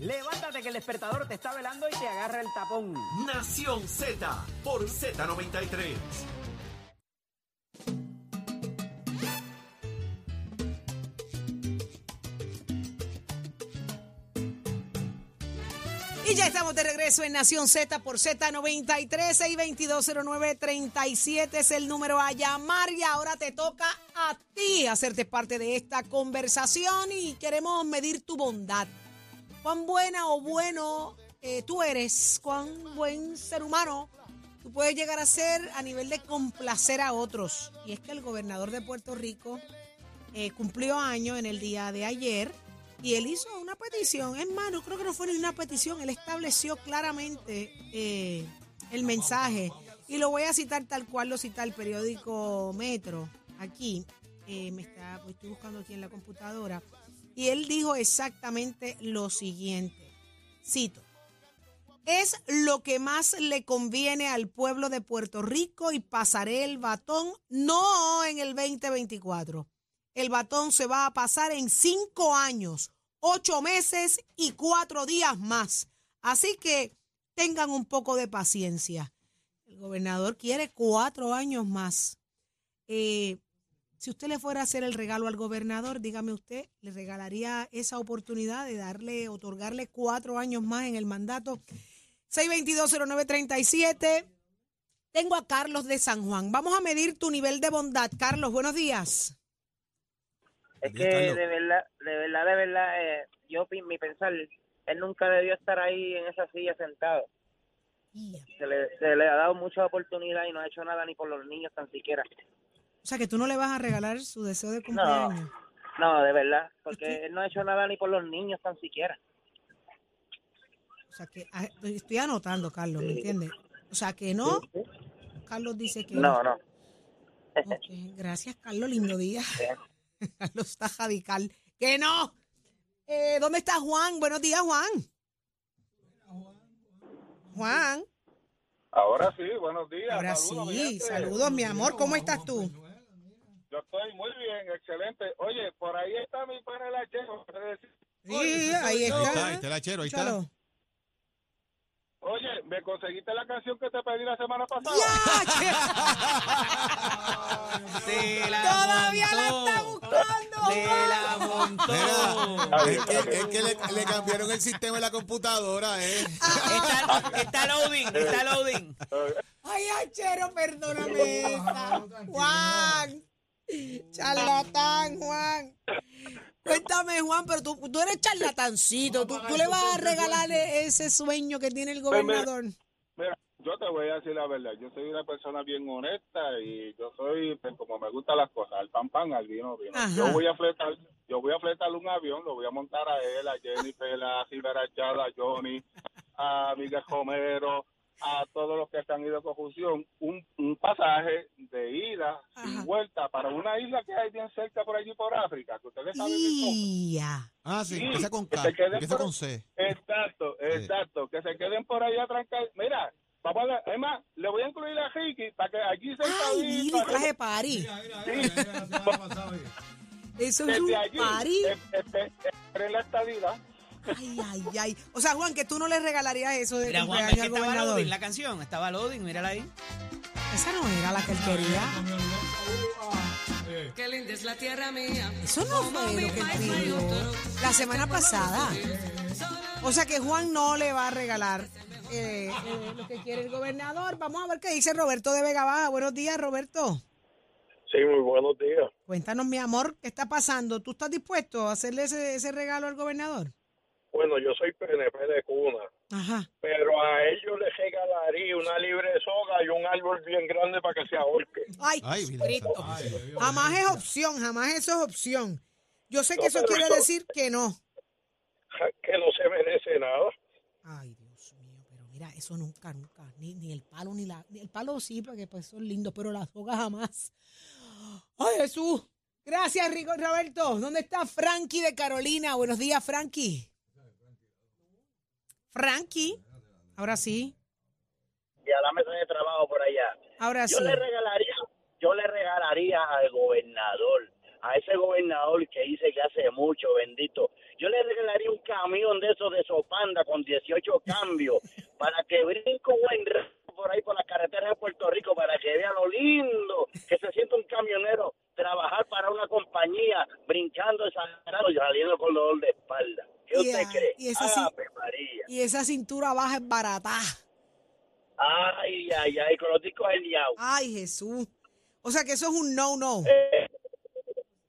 Levántate que el despertador te está velando y te agarra el tapón. Nación Z por Z93. Y ya estamos de regreso en Nación Z por Z93 y 220937 es el número a llamar y ahora te toca a ti hacerte parte de esta conversación y queremos medir tu bondad. Cuán buena o bueno eh, tú eres, cuán buen ser humano tú puedes llegar a ser a nivel de complacer a otros. Y es que el gobernador de Puerto Rico eh, cumplió año en el día de ayer y él hizo una petición. Es más, no creo que no fue ni una petición. Él estableció claramente eh, el mensaje. Y lo voy a citar tal cual lo cita el periódico Metro. Aquí, eh, me está, pues, estoy buscando aquí en la computadora. Y él dijo exactamente lo siguiente. Cito. Es lo que más le conviene al pueblo de Puerto Rico y pasaré el batón no en el 2024. El batón se va a pasar en cinco años, ocho meses y cuatro días más. Así que tengan un poco de paciencia. El gobernador quiere cuatro años más. Eh, si usted le fuera a hacer el regalo al gobernador, dígame usted, ¿le regalaría esa oportunidad de darle, otorgarle cuatro años más en el mandato? 6220937. Tengo a Carlos de San Juan. Vamos a medir tu nivel de bondad. Carlos, buenos días. Es que de verdad, de verdad, de verdad, eh, yo mi pensar, él nunca debió estar ahí en esa silla sentado. Se le, se le ha dado mucha oportunidad y no ha hecho nada ni por los niños tan siquiera. O sea, que tú no le vas a regalar su deseo de cumpleaños. No, de verdad, qué? porque él no ha hecho nada ni por los niños tan siquiera. O sea, que ah, estoy anotando, Carlos, ¿me entiendes? O sea, que no. Carlos dice que No, no. Gracias, Carlos. Lindo día. Carlos está radical. Que no. Eh, ¿Dónde está Juan? Buenos días, Juan. Juan. Ahora sí, buenos días. Ahora Saludos, mi sí. Saludos, mi amor. ¿Cómo estás tú? Yo estoy muy bien, excelente. Oye, por ahí está mi pana el hachero. Sí, ahí Ahí está, ahí está. está el hachero, ahí está. Escúchalo. Oye, ¿me conseguiste la canción que te pedí la semana pasada? Todavía la está buscando. la montó. Mira, es que, es que le, le cambiaron el sistema de la computadora, ¿eh? Está, está loading, está loading. Ay, Achero, perdóname. esta. Juan. Charlatán, Juan. Cuéntame, Juan, pero tú, tú eres charlatancito. ¿Tú, tú le vas a regalar ese sueño que tiene el gobernador. Mira, yo te voy a decir la verdad. Yo soy una persona bien honesta y yo soy, pues, como me gustan las cosas, al pan pan, al vino vino. Ajá. Yo voy a fletar, yo voy a fletar un avión, lo voy a montar a él, a Jennifer, a Silvera Chada, a Johnny, a Miguel Romero, a todos los que han ido a confusión, un, un pasaje de ida Ajá. y vuelta para una isla que hay bien cerca por allí por África, que ustedes saben. Ya. Ah, sí, Sí, empieza con que se queden empieza por- con C. Exacto, exacto, que se queden por ahí trancados. Mira, vamos a ver, es más, le voy a incluir a Ricky para que allí se Ay, mira, traje party. Eso es un party. eh, eh, eh, en la estadía. Ay, ay, ay. O sea, Juan, que tú no le regalarías eso de Mira, Juan, cumpleaños ves que al estaba gobernador. loading la canción. Estaba loading, mírala ahí. Esa no era la que él quería. Qué linda es la tierra mía. Eso no fue lo que él pidió la semana pasada. O sea que Juan no le va a regalar eh, eh, lo que quiere el gobernador. Vamos a ver qué dice Roberto de Vega Baja. Buenos días, Roberto. Sí, muy buenos días. Cuéntanos, mi amor, ¿qué está pasando? ¿Tú estás dispuesto a hacerle ese, ese regalo al gobernador? Bueno, yo soy PNP de cuna, Ajá. pero a ellos les regalaría una libre soga y un árbol bien grande para que se ahorque. Ay, Ay. Santa. jamás es opción, jamás eso es opción. Yo sé que No, eso quiere eso- decir que no. Que no se merece nada. Ay, Dios mío, pero mira, eso nunca, nunca, ni, ni el palo, ni la, ni el palo sí, porque pues son lindos, pero las sogas jamás. Ay, Jesús. Gracias, Rico Roberto. ¿Dónde está Frankie de Carolina? Buenos días, Frankie. Frankie. Ahora sí, Y a la mesa de trabajo por allá. ahora sí. Yo le regalaría, yo le regalaría al gobernador a ese gobernador que dice que hace mucho, bendito, yo le regalaría un camión de esos de Sopanda con 18 cambios para que brinque un buen por ahí por la carretera de Puerto Rico para que vea lo lindo que se siente un camionero trabajar para una compañía brincando exagerado y saliendo con dolor de espalda. ¿Qué usted ah, cree? y esa sí- María. Y esa cintura baja es barata. Ay, ay, ay, con los discos genial. Ay, Jesús. O sea que eso es un no-no.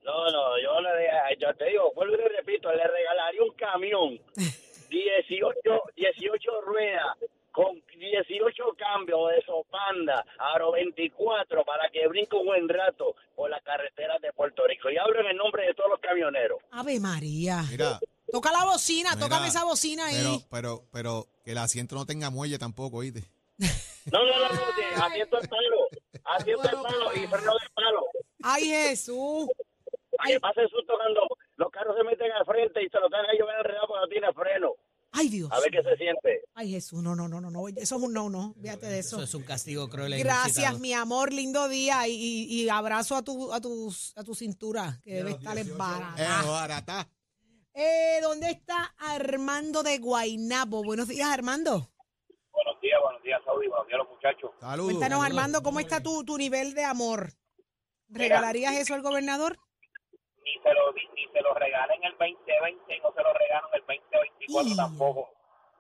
No, no, yo le yo te digo, vuelvo y le repito, le regalaría un camión 18, 18 ruedas con 18 cambios de Sopanda, Aro 24 para que brinque un buen rato por las carreteras de Puerto Rico. Y hablo en el nombre de todos los camioneros. Ave María. Mira, Toca la bocina, Mira, tócame esa bocina pero, ahí. pero, pero que el asiento no tenga muelle tampoco, ¿oíste? No, no, no, no, de- asiento el palo, asiento el palo y freno de palo. Ay, Jesús. Que pase susto cuando los carros se meten al frente y se lo tengan a llover enredado porque no tiene freno. Ay, Dios. A ver qué se siente. Ay, Jesús. No, no, no, no, no. Eso es un no-no. Fíjate de eso. Eso es un castigo cruel. e Gracias, mi amor. Lindo día. Y, y- y abrazo a tu, a, tu, a tu cintura, que debe estar Eh, embarazada. barata. Eh, ¿Dónde está Armando de Guainabo? Buenos días, Armando. Buenos días, buenos días, Saudi, buenos días, los muchachos. Saludos. Cuéntanos, Armando, ¿cómo está tu, tu nivel de amor? ¿Regalarías eso al gobernador? Ni se lo, ni, ni se lo regalen en el 2020 y no se lo regalan en el 2024 Y- tampoco.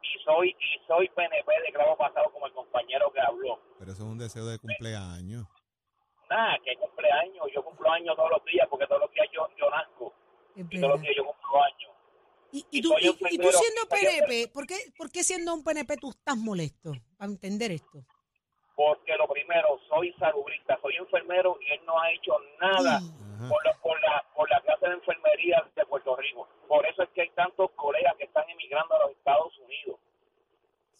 Y soy y soy PNP de clavo pasado como el compañero que habló. Pero eso es un deseo de cumpleaños. Nada, que cumpleaños, yo cumplo años todos los días porque todos los días yo, yo nazco Es y todos los verdad. días yo cumplo años. Y, y y tú, y, tú siendo PNP, ¿por qué, ¿por qué siendo un PNP tú estás molesto? Para entender esto. Porque lo primero, soy salubrista, soy enfermero y él no ha hecho nada por la, por la, por la clase de enfermería de Puerto Rico. Por eso es que hay tantos colegas que están emigrando a los Estados Unidos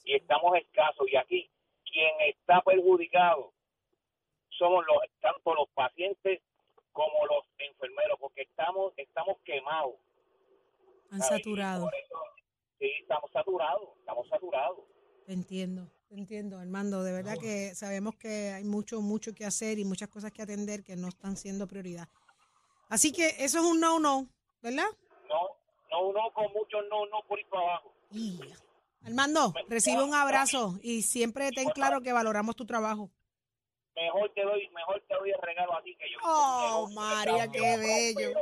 y estamos escasos. Y aquí, quien está perjudicado somos los, tanto los pacientes como los enfermeros, porque estamos, estamos quemados. Han saturado. eso, sí, estamos saturados, estamos saturados. Entiendo, entiendo, Armando. De verdad que sabemos que hay mucho, mucho que hacer y muchas cosas que atender que no están siendo prioridad. Así que eso es un no-no, ¿verdad? No, no, no, con muchos no, no por ir para abajo. Y- Armando, recibe un abrazo y siempre ten claro que valoramos tu trabajo. Mejor te doy, mejor te doy el regalo a ti que yo. Oh, que- María, que- qué bello.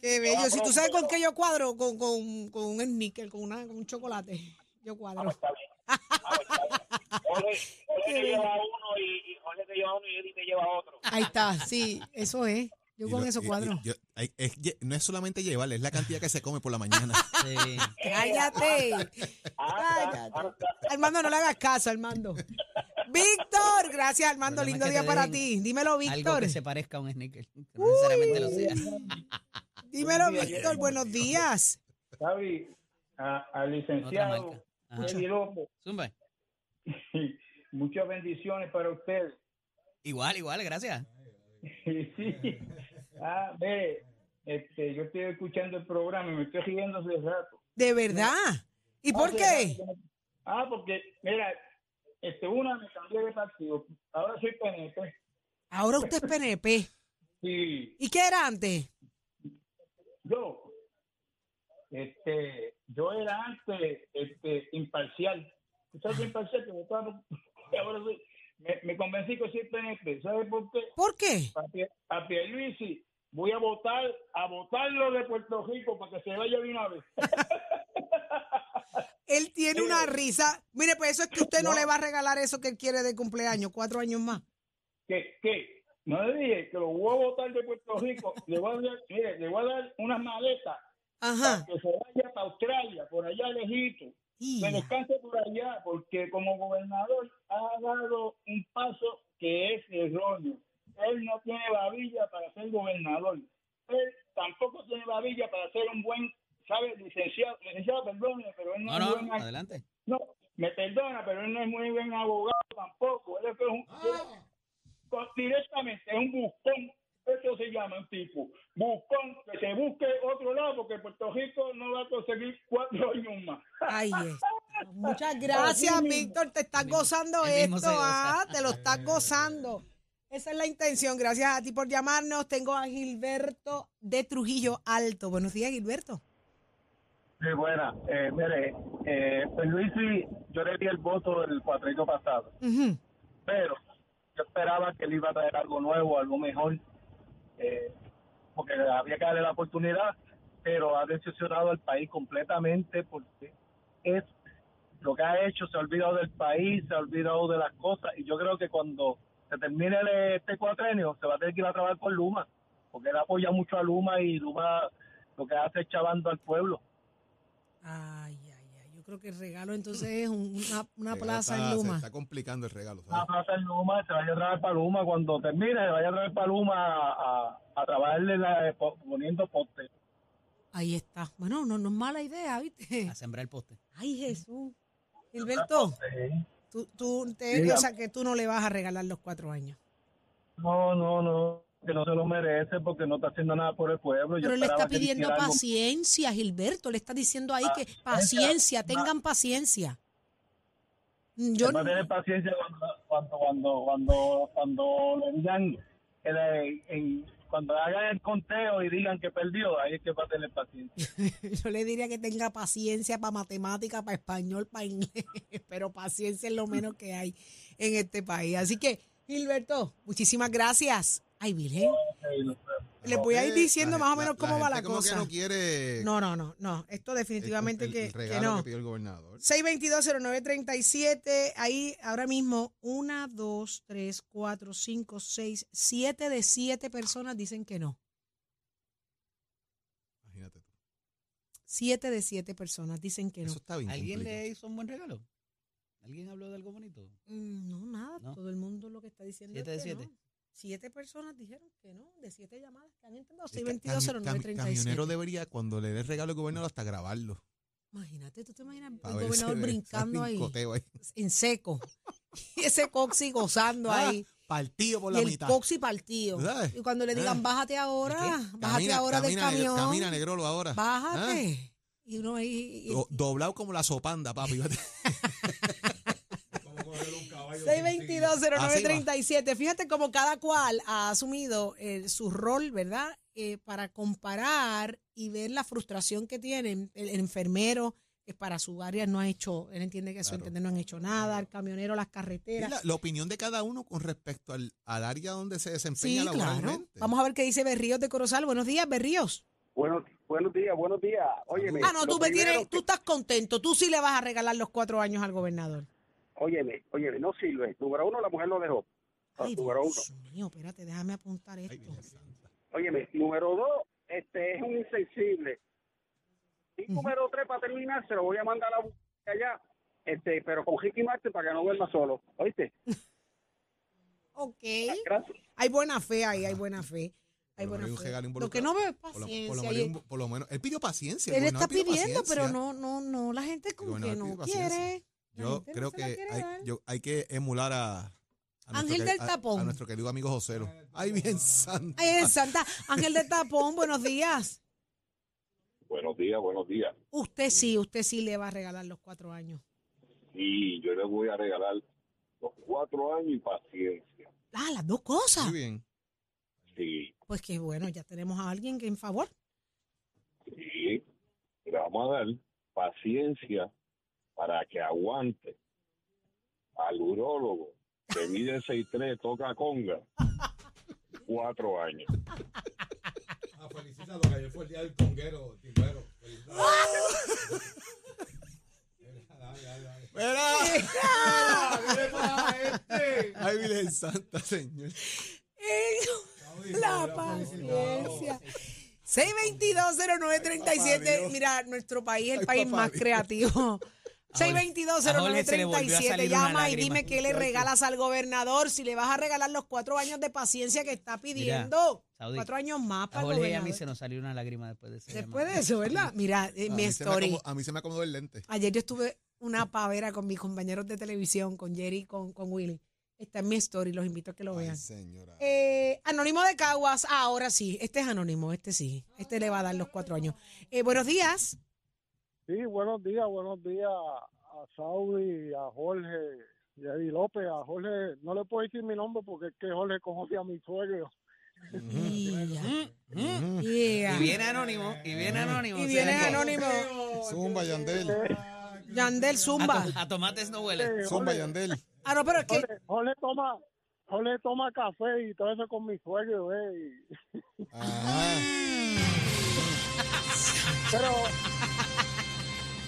Qué bello. Si tú sabes con qué yo cuadro, con, con, con un sneaker, con, una, con un chocolate, yo cuadro. Está bien. Ah, está bien. Jorge, Jorge te lleva uno y, y Jorge te lleva uno y Eddie te lleva otro. Ahí está, sí, eso es. Yo Y con lo- eso y- cuadro. y- yo- hay- es lle- no es solamente llevarle, es la cantidad que se come por la mañana. Sí. Cállate. Cállate. Armando, no le hagas caso, Armando. Víctor, gracias, Armando. Lindo es que día para ti. Dímelo, Algo Víctor. que se parezca a un sneaker. Que no necesariamente lo sea. Dímelo, Víctor. Buenos días. Xavi, a- al licenciado López, Zumba. muchas bendiciones para usted. Igual, igual, gracias. sí. Ah, ve, este, yo estoy escuchando el programa y me estoy riendo hace rato. De verdad. ¿Y por qué? rato Ah, porque, mira, este, una me cambié de partido. Ahora soy PNP. Ahora usted es PNP. Sí, ¿Y qué era antes? yo, este, yo era antes, este, imparcial. ¿Tú sabes es imparcial? Que votaba ahora soy, me, me convencí que soy PNP. ¿Sabes por qué? ¿Por qué? a, a Pierluisi voy a votar a votarlo de Puerto Rico para que se vaya de una vez. Él tiene una risa. Mire, pues eso es que usted no, le va a regalar eso que él quiere de cumpleaños, cuatro años más. ¿Qué? ¿Qué? No le dije que lo voy a votar de Puerto Rico. Le voy a dar, mire, le voy a dar unas maletas Ajá. para que se vaya para Australia, por allá lejito. Que descanse por allá, porque como gobernador ha dado un paso que es erróneo. Él no tiene babilla para ser gobernador. Él tampoco tiene babilla para ser un buen, ¿sabe? Licenciado, licenciado, perdone, pero él no, No, es no, buen adelante. No, me perdona, pero él no es muy buen abogado tampoco. Él es un, con- directamente es un buscón. Eso se llama un tipo. Buscón, que se busque otro lado, porque Puerto Rico no va a conseguir cuatro años más. Está. Muchas gracias. Víctor. Te estás gozando él esto, goza. ah, te lo estás gozando. Esa es la intención. Gracias a ti por llamarnos. Tengo a Gilberto de Trujillo Alto. Buenos días, Gilberto. Sí, buena. Eh, mire, eh, pues Luisi, yo le di el voto el cuatrino pasado, pero yo esperaba que él iba a traer algo nuevo, algo mejor, eh, porque había que darle la oportunidad, pero ha decepcionado al país completamente porque es lo que ha hecho, se ha olvidado del país, se ha olvidado de las cosas, y yo creo que cuando se termine este cuatrenio, se va a tener que ir a trabajar con Luma, porque él apoya mucho a Luma y Luma lo que hace es chavando al pueblo. Ay, ay, ay. Yo creo que el regalo entonces es un- una, una El regalo plaza está- en Se Luma. está complicando el regalo. ¿sabes? Una plaza en Luma, se vaya a traer para Luma, cuando termine, se vaya a traer para Luma a, a, a trabajarle la- po- poniendo postes. Ahí está. Bueno, no, no es mala idea, ¿viste? A sembrar el poste. Ay, Jesús. Gilberto, tú, tú, te, o sea que tú no le vas a regalar los cuatro años. No, no, no, que no se lo merece porque no está haciendo nada por el pueblo. Pero le está pidiendo algo- paciencia, Gilberto. Le está diciendo ahí Ah, que paciencia, esa- tengan paciencia. Mm, Yo a tener paciencia cuando, cuando, cuando, cuando, cuando le digan, que le- en- cuando hagan el conteo y digan que perdió, ahí es que va a tener paciencia. Yo le diría que tenga paciencia para matemática, para español, para inglés, pero paciencia es lo menos que hay en este país. Así que, Gilberto, muchísimas gracias. Ay, Virgen, les voy a ir diciendo la- más o menos cómo va la como cosa. que no quiere No, no, no, no. Esto definitivamente el, que, el que regalo no. que pidió el gobernador. 622-0937, ahí ahora mismo, una, dos, tres, cuatro, cinco, seis, siete de siete personas dicen que no. Imagínate tú. Siete de siete personas dicen que no. Eso está bien. ¿Alguien complicado. le hizo un buen regalo? ¿Alguien habló de algo bonito? Mm, No, nada, No. todo el mundo lo que está diciendo Siete es de que siete. no. Siete personas dijeron que no, de siete llamadas que han cami- 622-0937. camionero debería, cuando le dé regalo al gobernador, hasta grabarlo. Imagínate, tú te imaginas el gobernador brincando ahí, en seco. y ese coxi gozando Ah, ahí. Partido por Y la el mitad. coxi partido. ¿Sabes? Y cuando le digan, Ah. bájate ahora, bájate ahora del camina, camión. Camina, negrolo, ahora. Bájate. Y uno ahí. y- Ah. Do- doblado como la sopanda, papi. 622-0937. Fíjate cómo cada cual ha asumido eh, su rol, ¿verdad? Eh, para comparar y ver la frustración que tienen. El, el enfermero, que para su área no ha hecho, él entiende que a su Claro. entender no han hecho nada. El camionero, las carreteras. la, la opinión de cada uno con respecto al, al área donde se Sí, desempeña claro. laboralmente. Vamos a ver qué dice Berríos de Corozal. Buenos días, Berríos. Buenos, buenos días, buenos días. Óyeme, Ah, no, tú me tienes, tú estás contento. Tú sí le vas a regalar los cuatro años al gobernador. Óyeme, óyeme, no sirve. Número uno, la mujer lo dejó. Ay, número uno. Dios mío, espérate, déjame apuntar esto. Óyeme, número dos, este es un insensible. Y número tres, para terminar, se lo voy a mandar a buscar allá, este, pero con Ricky Martin para que no duerma solo. ¿Oíste? Ok. Gracias. Hay buena fe ahí, hay buena fe. Hay Por lo buena fe. Lo que no veo es Por lo, paciencia. por lo menos, por lo menos- él pidió paciencia. él está pidiendo, pero no, no, no, la gente como que no quiere. Yo no creo que hay, yo- hay que emular a, a nuestro Ángel que- del a- Tapón. A, nuestro querido amigo Joselo. Ay, bien. Ay, en Santa Ángel de Tapón, buenos días. Buenos días, buenos días. Usted sí, usted sí le va a regalar los cuatro años. Y yo le voy a regalar los cuatro años y paciencia. Ah, las dos cosas. Muy bien. Sí, Pues que bueno, ya tenemos a alguien que en favor. sí. Le vamos a dar paciencia para que aguante al urólogo que mide 6'3, toca conga, cuatro años. Ah, felicítalo, que ayer fue el día del conguero, timbero. Ay, Virgen Santa, señor. La paciencia. 622-0937. Mira, nuestro país es el Ay, país papá más Dios. creativo. A Jorge se le volvió a 622-0937. salir una Llama y dime qué le regalas al gobernador. Si le vas a regalar los cuatro años de paciencia que está pidiendo. Saudi, cuatro años más A para el Jorge y a mí se nos salió una lágrima después de ese Después de eso, ¿verdad? Mira, eh, A mi story. acomodó, a mí se me acomodó el lente. Ayer yo estuve una pavera con mis compañeros de televisión, con Jerry y con, con Willy. Está en mi story, los invito a que lo Ay, vean. señora. Eh, anónimo de Caguas, ah, ahora sí, este es anónimo, este sí, este le va a dar los cuatro años. Eh, buenos días. Sí, buenos días, buenos días a Saudi, a Jorge, Eddie López, a Jorge, no le puedo decir mi nombre porque es que Jorge conoce a mi suegro. Yeah. Y viene anónimo, y viene anónimo. Y viene anónimo. Zumba, Yandel. Yandel Zumba. A, to- a tomates no huele. Zumba, Yandel. Ah, no, pero es que Jorge, Jorge toma, Jorge toma café y todo eso con mi suegro, eh. y- Ajá. Pero,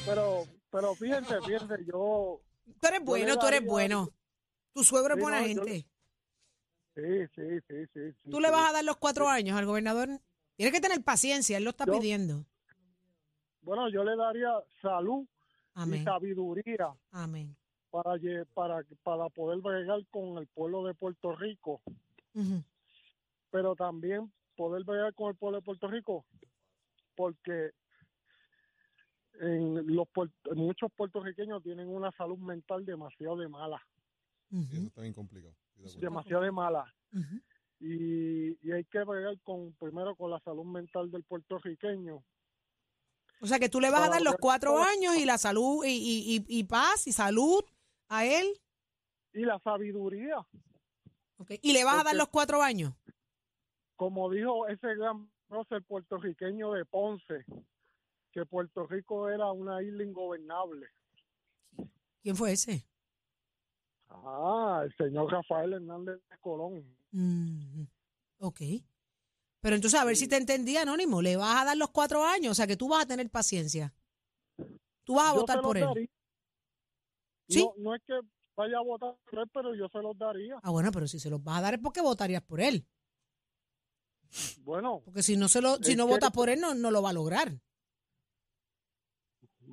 pero, pero fíjense, fíjense, yo, tú eres bueno, tú eres bueno. Tu suegro es buena gente. sí, sí, sí, sí. sí, ¿Tú le sí. vas a dar los cuatro años al gobernador? Tienes que tener paciencia, él lo está Yo- pidiendo. Bueno, yo le daría salud y sabiduría amén. para, para, para poder bregar con el pueblo de Puerto Rico, pero también poder bregar con el pueblo de Puerto Rico, porque en los puer- muchos puertorriqueños tienen una salud mental demasiado de mala, Sí, eso está bien complicado. Demasiado de mala. Y, y hay que bregar con primero con la salud mental del puertorriqueño. O sea que tú le vas a dar los cuatro años y la salud y, y, y, y paz y salud a él. Y la sabiduría, Y le vas a dar los cuatro años. como dijo ese gran prócer puertorriqueño de Ponce, que Puerto Rico era una isla ingobernable. ¿Quién fue ese? Ah, el señor Rafael Hernández Colón. Mm, ok. Pero entonces, a ver si te entendí, Anónimo. Le vas a dar los cuatro años, o sea que tú vas a tener paciencia. Tú vas a Yo votar por él. daría. ¿Sí? No, no es que vaya a votar por él, pero yo se los daría. Ah, bueno, pero si se los vas a dar es porque votarías por él. Bueno, Porque si no se lo, si no votas por él, no, no lo va a lograr.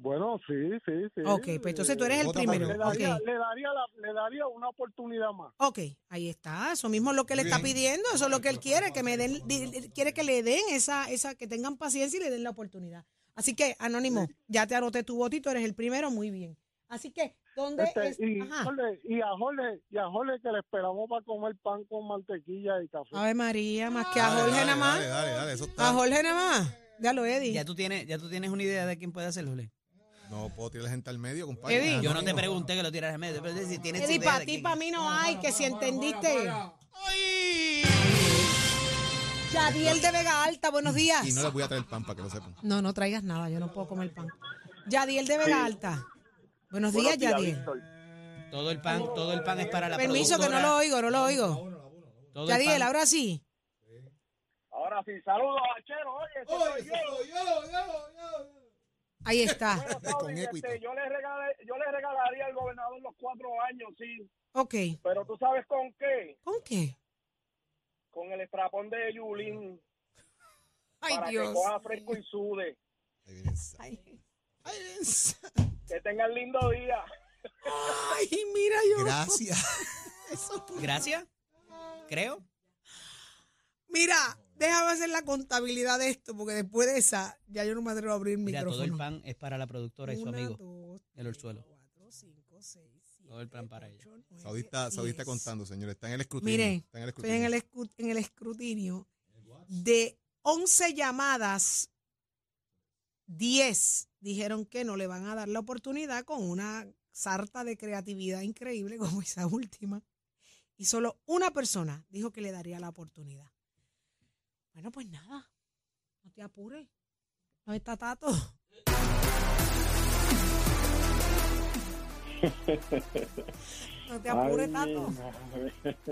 Bueno, sí, sí, sí. Ok, pues entonces tú eres el primero. Le daría, le, daría la- le daría una oportunidad más. Ok, ahí está. Eso mismo es lo que él Muy está pidiendo. Eso es lo que él quiere, que me den, quiere que le den esa, esa, que tengan paciencia y le den la oportunidad. Así que, Anónimo, ya te anoté tu votito, eres el primero, muy bien. Así que, ¿dónde Este, es? y. Jorge, y a Jorge, y a Jorge que le esperamos para comer pan con mantequilla y café. Ave María, más que a Dale, Jorge nada más. Dale, dale, dale, eso está. A Jorge nada más. Ya lo, Eddie. Ya tú tienes, ya tú tienes una idea de quién puede hacerlo, Jole. No puedo tirar gente al medio, compadre. Eddie. Yo no te pregunté que lo tiraras en medio, pero si tienes Eddie, para ti, para mí no hay, que si entendiste. Yadiel de Vega Alta, buenos días. Y no les voy a traer pan para que lo sepan. No, no traigas nada, yo no puedo comer pan. Yadiel de Vega Alta. Buenos días, Yadiel. Todo el pan, todo el pan es para la Permiso que no lo oigo, no lo oigo. Yadiel, ahora sí. Ahora sí, saludos, Achero. Oye, ese soy yo. Ahí está. Bueno, Con este, yo, le regalé, yo le regalaría al gobernador los cuatro años, sí. Ok. Pero tú sabes con qué? ¿Con qué? Con el estrapón de Yulín. Ay, para Dios. que coja fresco y sude. Sa- Ay, Que tengan lindo día. ay, mira yo. Gracias. Gracias. Creo. Mira, déjame hacer la contabilidad de esto, porque después de esa, ya yo no me atrevo a abrir Mira, todo micrófono. el pan es para la productora y su Una, amigo, dos, el orzuelo. cuatro, cinco, seis, siete, Todo el pan para ella. ocho, nueve, Saudí está, Saudí está diez. contando, señor. Está en el escrutinio. Miren, está en el estoy en escrutinio. el, escu- en el escrutinio. De 11 llamadas, 10 dijeron que no le van a dar la oportunidad con una sarta de creatividad increíble como esa última. Y solo una persona dijo que le daría la oportunidad. Bueno, pues nada, no te apures. No está Tato. No te apures, Tato.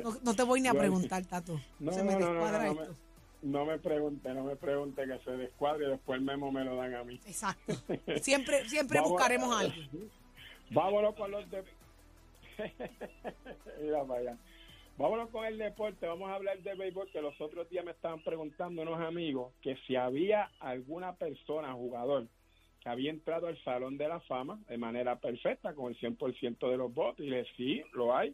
No, no te voy ni a preguntar, Tato. No, Se me no, descuadra esto. No me pregunte, no me pregunte que se descuadre y después el memo me lo dan a mí. Exacto. Siempre, siempre buscaremos algo. Vámonos con los de... Mira para allá. Vámonos con el deporte. Vamos a hablar de béisbol que los otros días me estaban preguntando unos amigos que si había alguna persona, jugador, que había entrado al Salón de la Fama de manera perfecta, con el 100% de los votos. Y le sí, lo hay.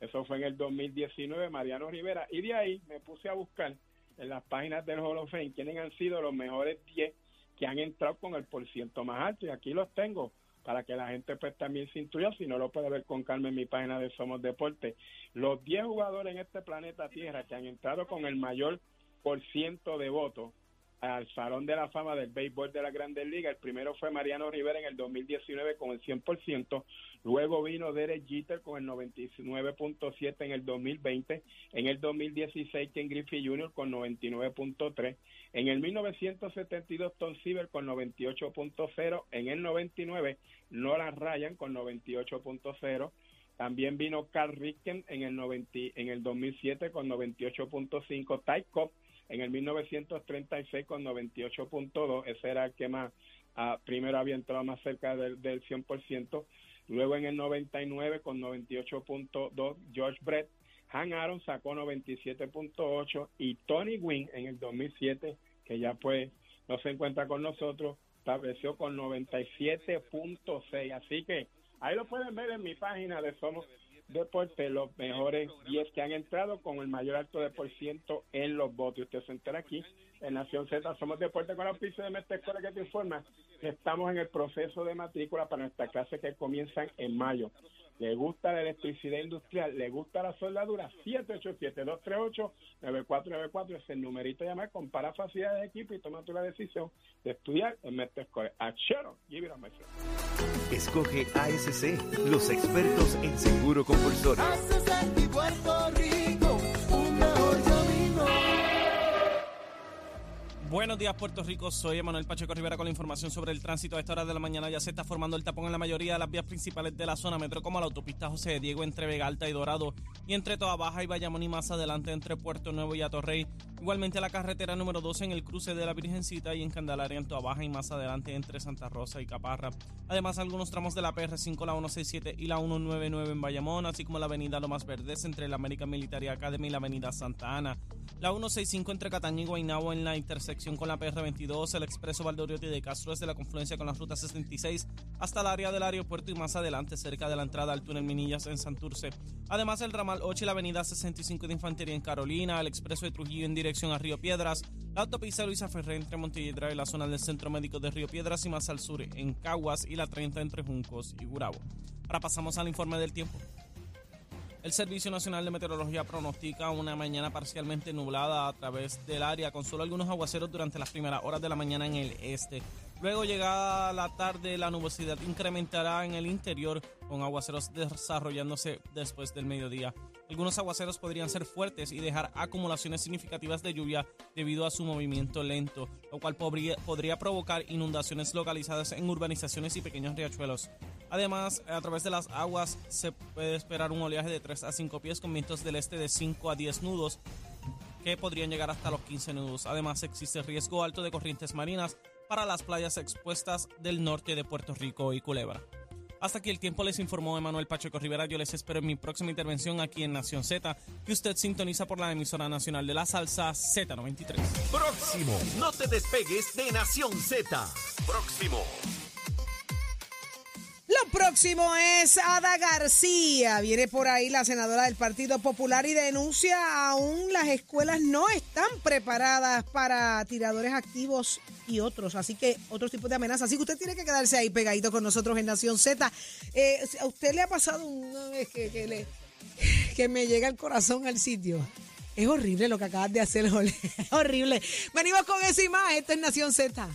Eso fue en el 2019, Mariano Rivera. Y de ahí me puse a buscar en las páginas del Hall of Fame quiénes han sido los mejores 10 que han entrado con el porciento más alto. Y aquí los tengo para que la gente pues también se intuya, si no lo puede ver con calma en mi página de Somos Deporte. Los 10 jugadores en este planeta Tierra que han entrado con el mayor por ciento de votos al Salón de la Fama del Béisbol de la Grandes Ligas. El primero fue Mariano Rivera en el 2019 con el 100%, luego vino Derek Jeter con el 99.7 en el 2020, en el 2016 Ken Griffey Jr. con 99.3, en el 1972 Tom Seaver con 98.0, en el 99 Nolan Ryan con 98.0, también vino Carl Ricken en el 90, en el 2007 con 98.5, Ty Cobb en el 1936 con 98.2, ese era el que más ah, primero había entrado más cerca del, del 100%, luego en el 99 con 98.2 George Brett, Han Aaron sacó 97.8 y Tony Wynn en el 2007, que ya pues no se encuentra con nosotros, estableció con 97.6, así que ahí lo pueden ver en mi página de Somos Deporte, los mejores 10 que han entrado con el mayor alto de por ciento en los votos. Usted se entera aquí en Nación Z. Somos Deporte con la oficina de Mestre Escuela que te informa estamos en el proceso de matrícula para nuestras clases que comienzan en mayo. ¿Le gusta la electricidad industrial? ¿Le gusta la soldadura? 787-238-9494 es el numerito de llamar. Compara facilidades de equipo y toma tú la decisión de estudiar en Mestre Escuela. Achero, give it a. Escoge ASC, los expertos en seguro compulsorio. Buenos días, Puerto Rico. Soy Emanuel Pacheco Rivera con la información sobre el tránsito. A esta hora de la mañana ya se está formando el tapón en la mayoría de las vías principales de la zona metro, como la autopista José de Diego entre Vega Alta y Dorado, y entre Toa Baja y Bayamón y más adelante entre Puerto Nuevo y Atorrey. Igualmente la carretera número 12 en el cruce de la Virgencita y en Candelaria en Toa Baja y más adelante entre Santa Rosa y Caparra. Además, algunos tramos de la PR5, la 167 y la 199 en Bayamón, así como la avenida Lomas Verdes entre la American Military Academy y la avenida Santa Ana. La 165 entre Cataño y Guaynabo en la intersección con la PR22, el expreso Valdoriotti de Castro desde la confluencia con la ruta 66 hasta el área del aeropuerto y más adelante cerca de la entrada al túnel Minillas en Santurce. Además el ramal 8 y la avenida 65 de Infantería en Carolina, el expreso de Trujillo en dirección a Río Piedras, la autopista Luisa Ferré entre Montelledra y la zona del Centro Médico de Río Piedras y más al sur en Caguas y la 30 entre Juncos y Gurabo. Ahora pasamos al informe del tiempo. El Servicio Nacional de Meteorología pronostica una mañana parcialmente nublada a través del área, con solo algunos aguaceros durante las primeras horas de la mañana en el este. Luego, llegada la tarde, la nubosidad incrementará en el interior, con aguaceros desarrollándose después del mediodía. Algunos aguaceros podrían ser fuertes y dejar acumulaciones significativas de lluvia debido a su movimiento lento, lo cual podría, provocar inundaciones localizadas en urbanizaciones y pequeños riachuelos. Además, a través de las aguas se puede esperar un oleaje de 3 a 5 pies con vientos del este de 5 a 10 nudos que podrían llegar hasta los 15 nudos. Además, existe riesgo alto de corrientes marinas para las playas expuestas del norte de Puerto Rico y Culebra. Hasta aquí el tiempo les informó Emanuel Pacheco Rivera. Yo les espero en mi próxima intervención aquí en Nación Z, que usted sintoniza por la emisora nacional de la salsa Z93. Próximo. No te despegues de Nación Z. Próximo. Lo próximo es Ada García. Viene por ahí la senadora del Partido Popular y denuncia aún las escuelas no están preparadas para tiradores activos y otros. Así que otros tipos de amenazas. Así que usted tiene que quedarse ahí pegadito con nosotros en Nación Z. Eh, ¿A usted le ha pasado una que, me llega el corazón al sitio? Es horrible lo que acabas de hacer, Jorge. Es horrible. Venimos con eso y. Esto es Nación Z.